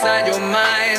inside your mind.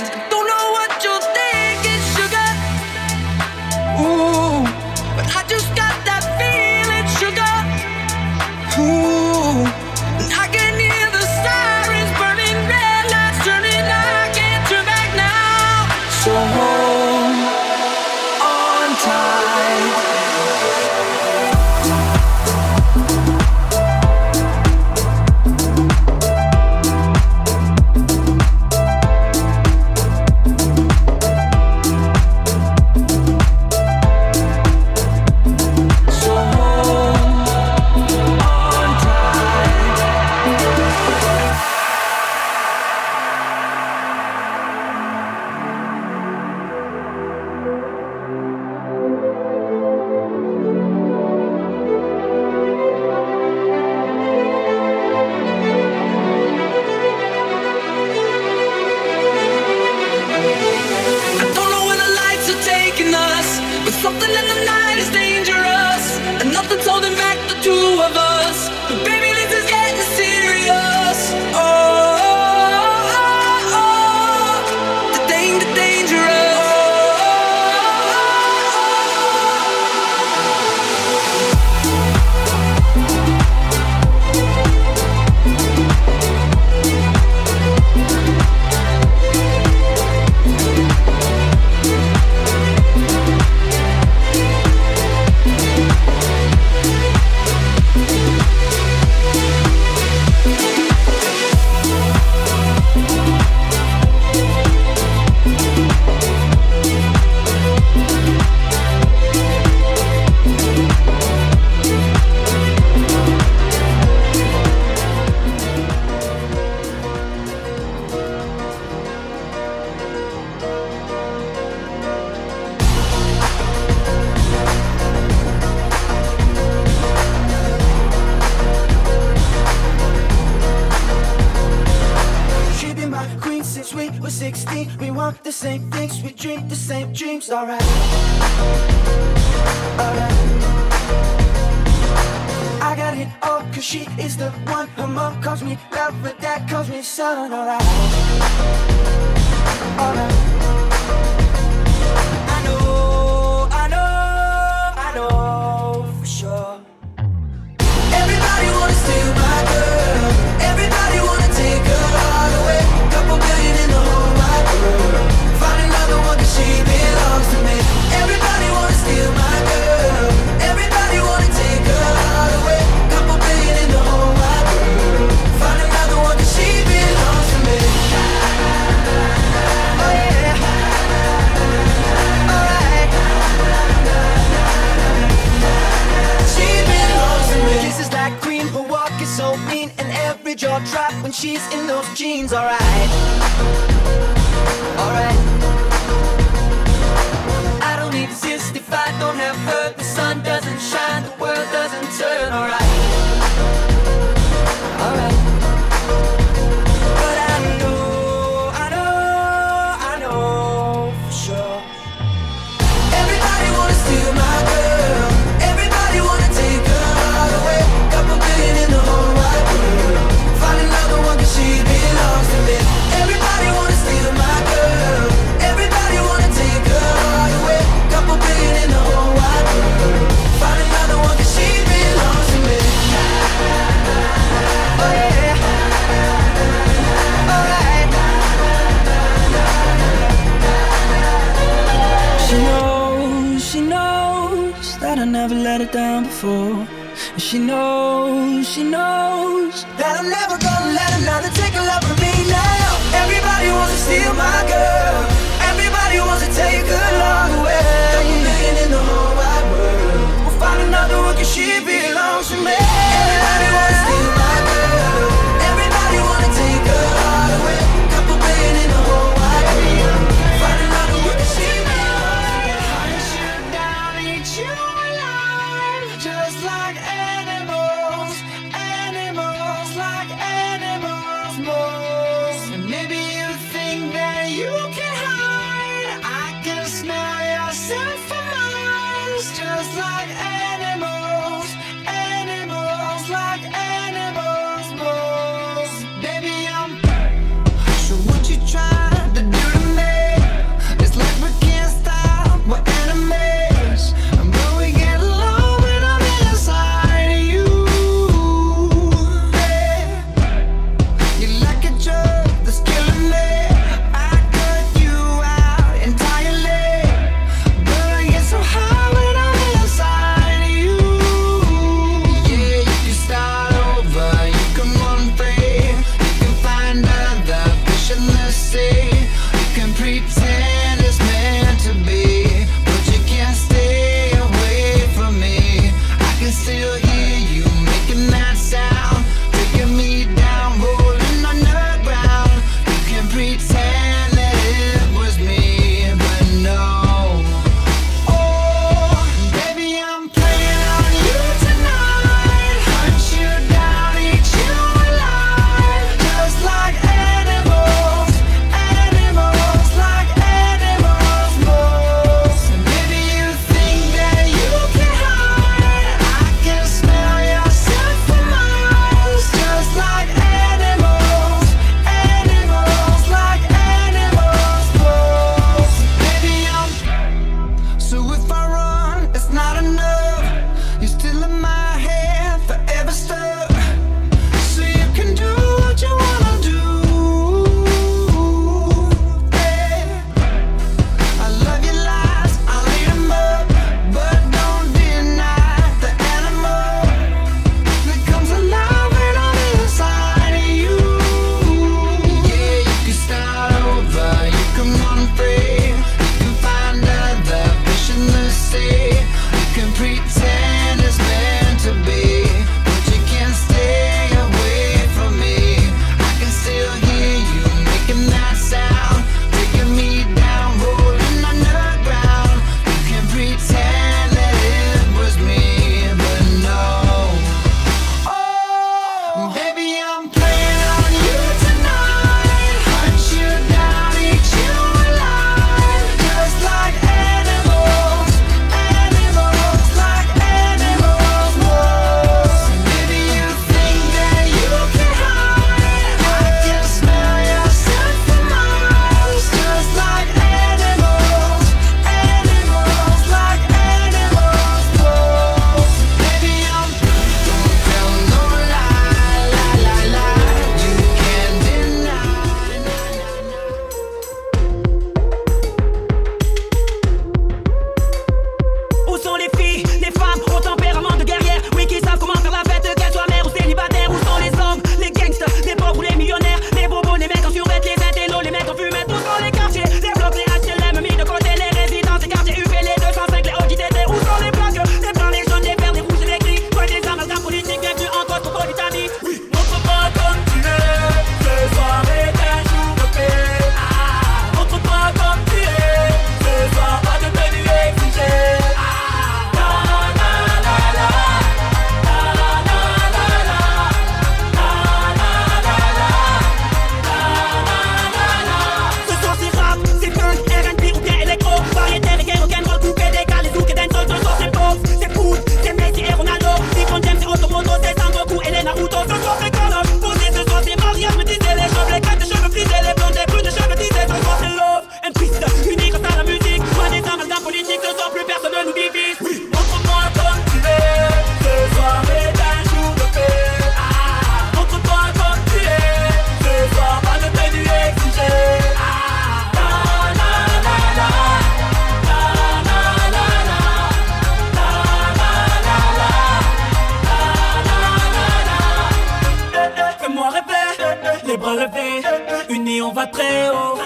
Fais-moi unis on va très haut.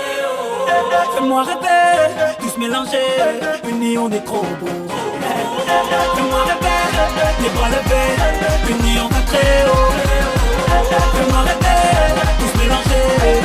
Fais-moi rêver, tous mélangés, unis on est trop beau. Fais-moi rêver, les bras levés, unis on va très haut. Fais-moi rêver, tous mélangés,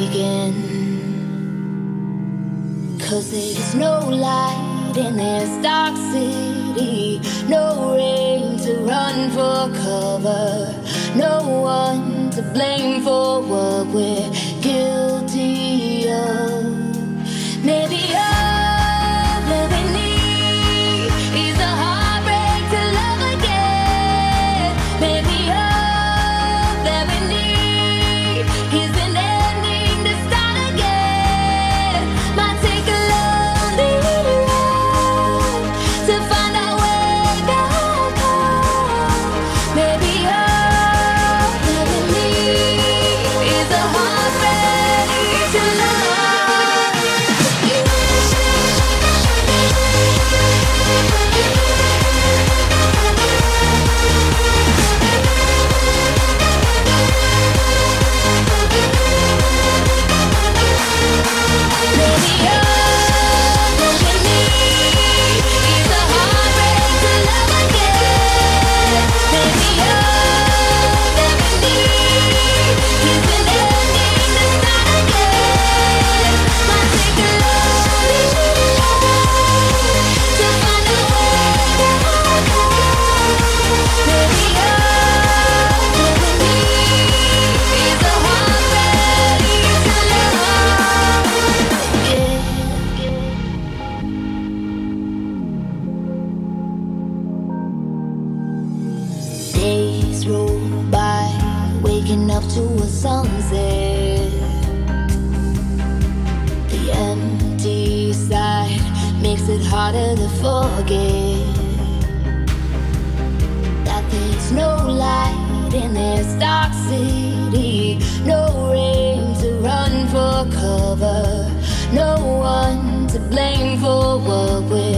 begin. Cause there's no light in this dark city, no rain to run for cover, no one to blame for what we're guilty. Forget that there's no light in this dark city, no rain to run for cover, no one to blame for what we're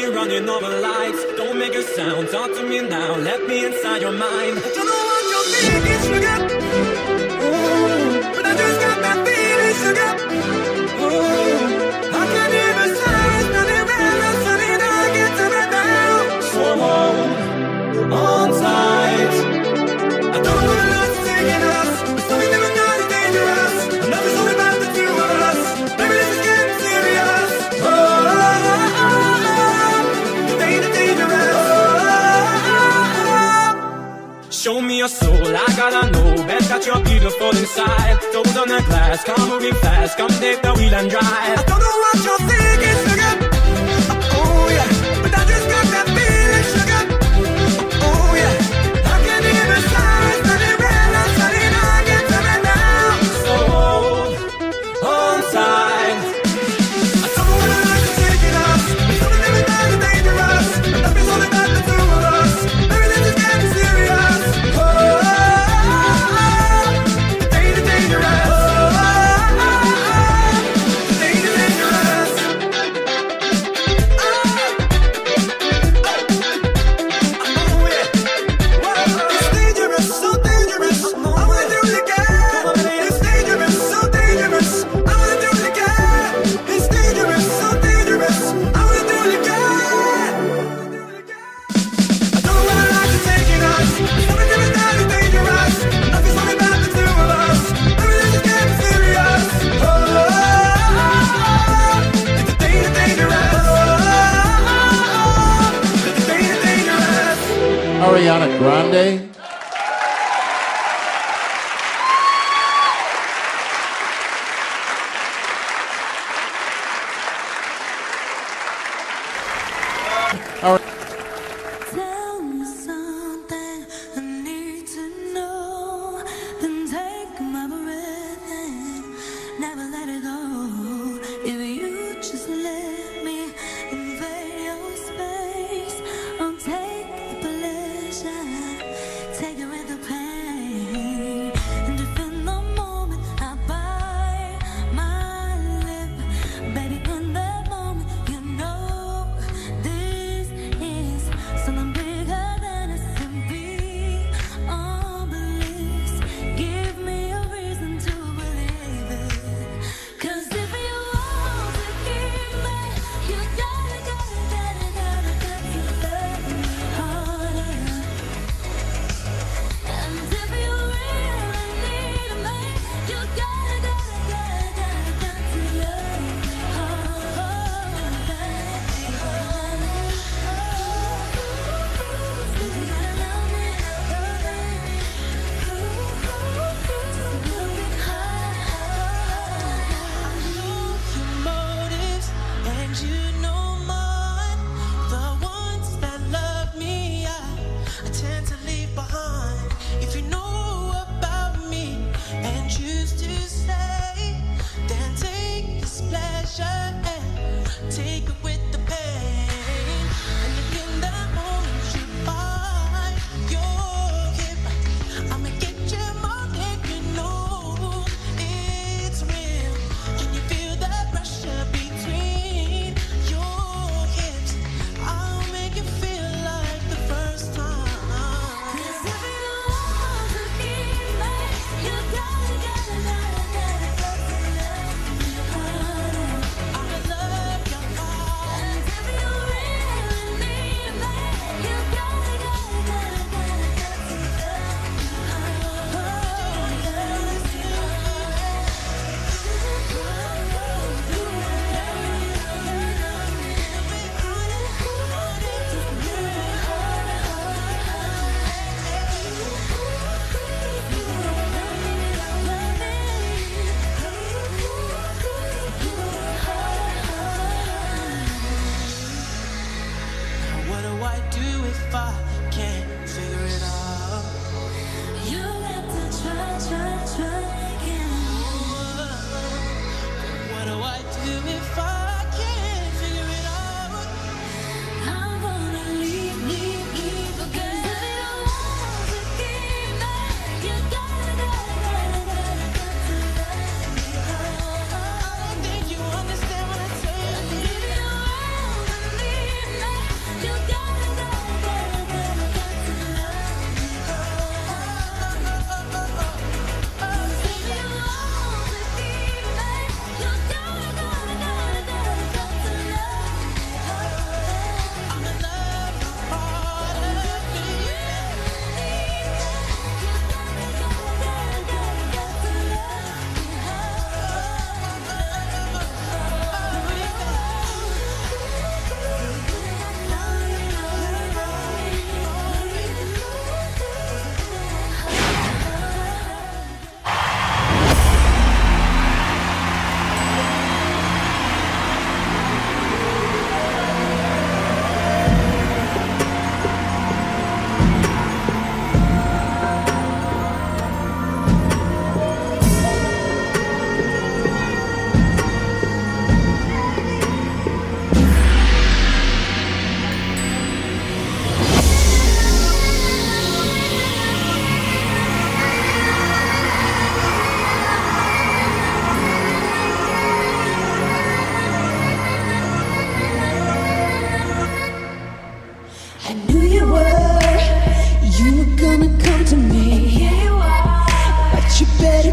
been running all our lives. Don't make a sound, talk to me now. Let me inside your mind. I don't know what you're thinking, sugar. inside. Toes on the glass, come moving fast, come take the wheel and drive. I don't know what you're thinking.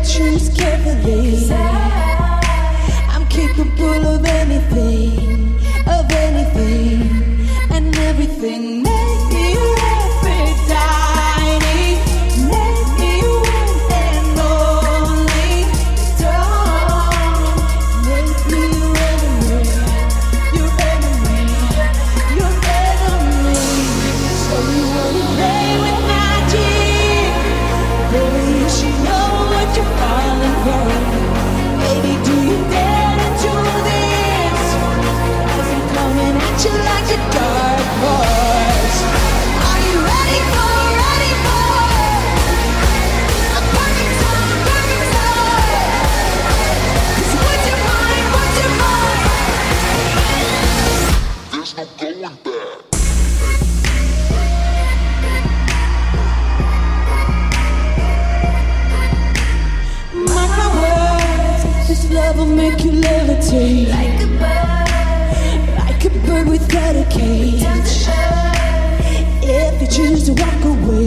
choose carefully. I'm capable of anything, of anything, and everything. Like a bird, like a bird without a cage. If you choose to walk away.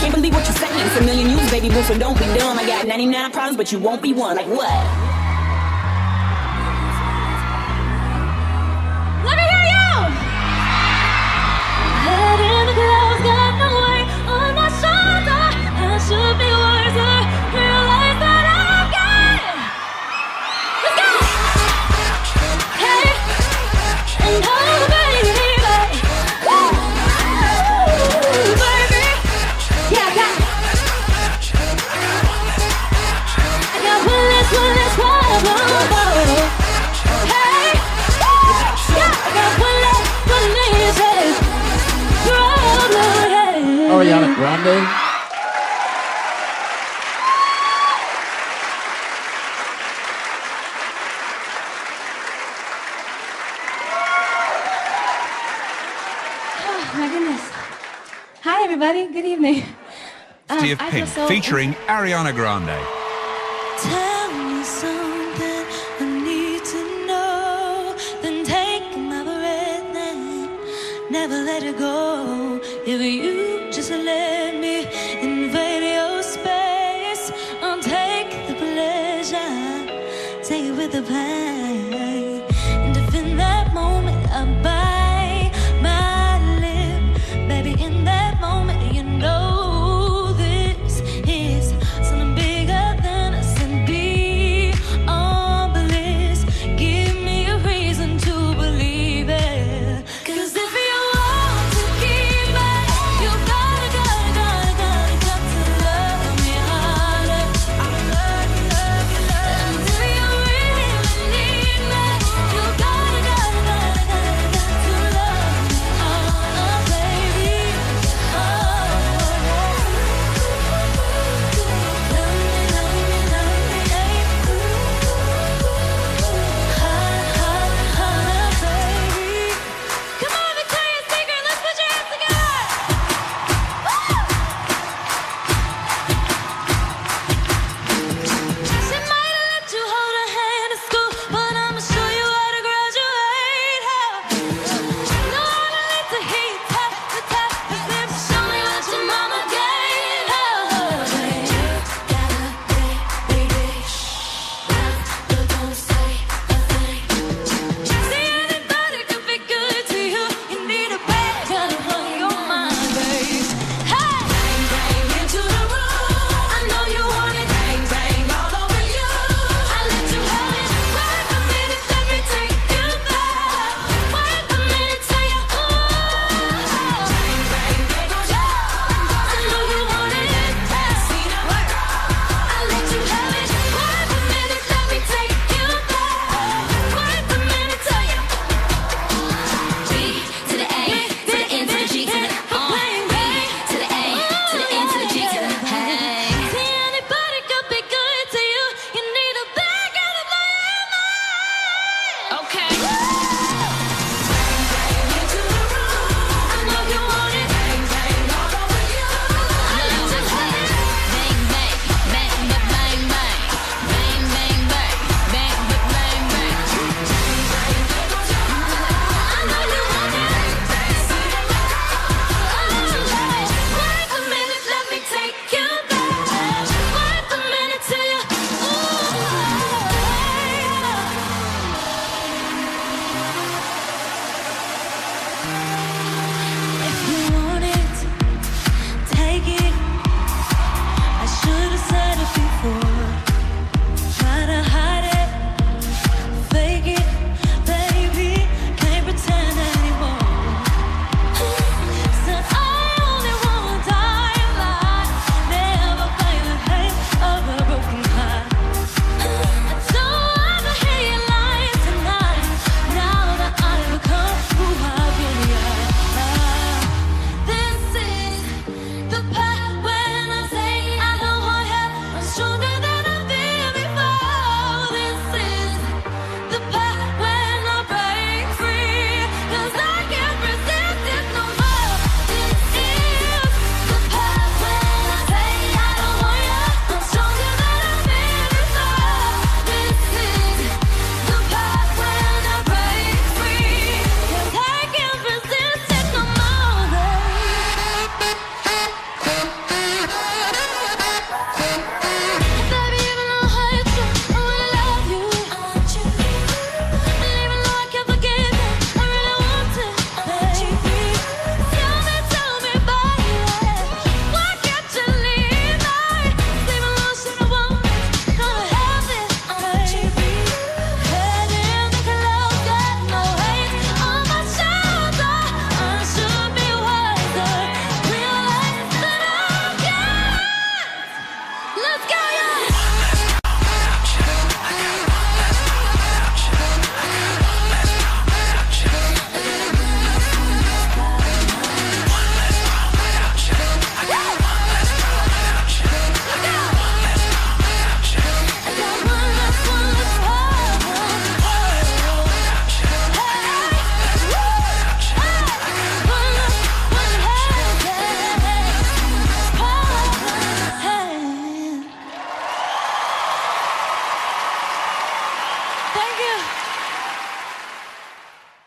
can't believe what you're saying. It's a million years, baby boo, so don't be dumb. I got 99 problems, but you won't be one. Like what? Oh, my goodness. Hi, everybody. Good evening. Um, City of Pink, so featuring Ariana Grande. Tell me something I need to know. Then take my breath and never let it go. If you